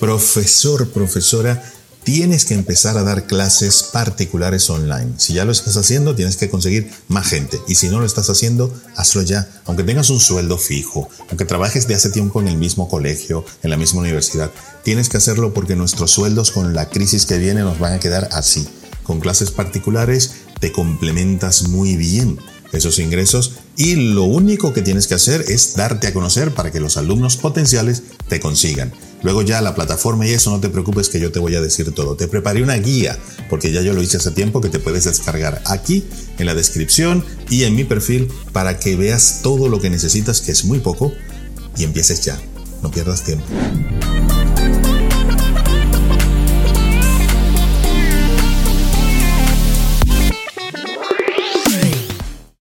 Profesor, profesora, tienes que empezar a dar clases particulares online. Si ya lo estás haciendo, tienes que conseguir más gente. Y si no lo estás haciendo, hazlo ya. Aunque tengas un sueldo fijo, aunque trabajes de hace tiempo en el mismo colegio, en la misma universidad, tienes que hacerlo porque nuestros sueldos con la crisis que viene nos van a quedar así. Con clases particulares te complementas muy bien esos ingresos y lo único que tienes que hacer es darte a conocer para que los alumnos potenciales te consigan. Luego ya la plataforma y eso no te preocupes que yo te voy a decir todo. Te preparé una guía porque ya yo lo hice hace tiempo que te puedes descargar aquí en la descripción y en mi perfil para que veas todo lo que necesitas que es muy poco y empieces ya. No pierdas tiempo.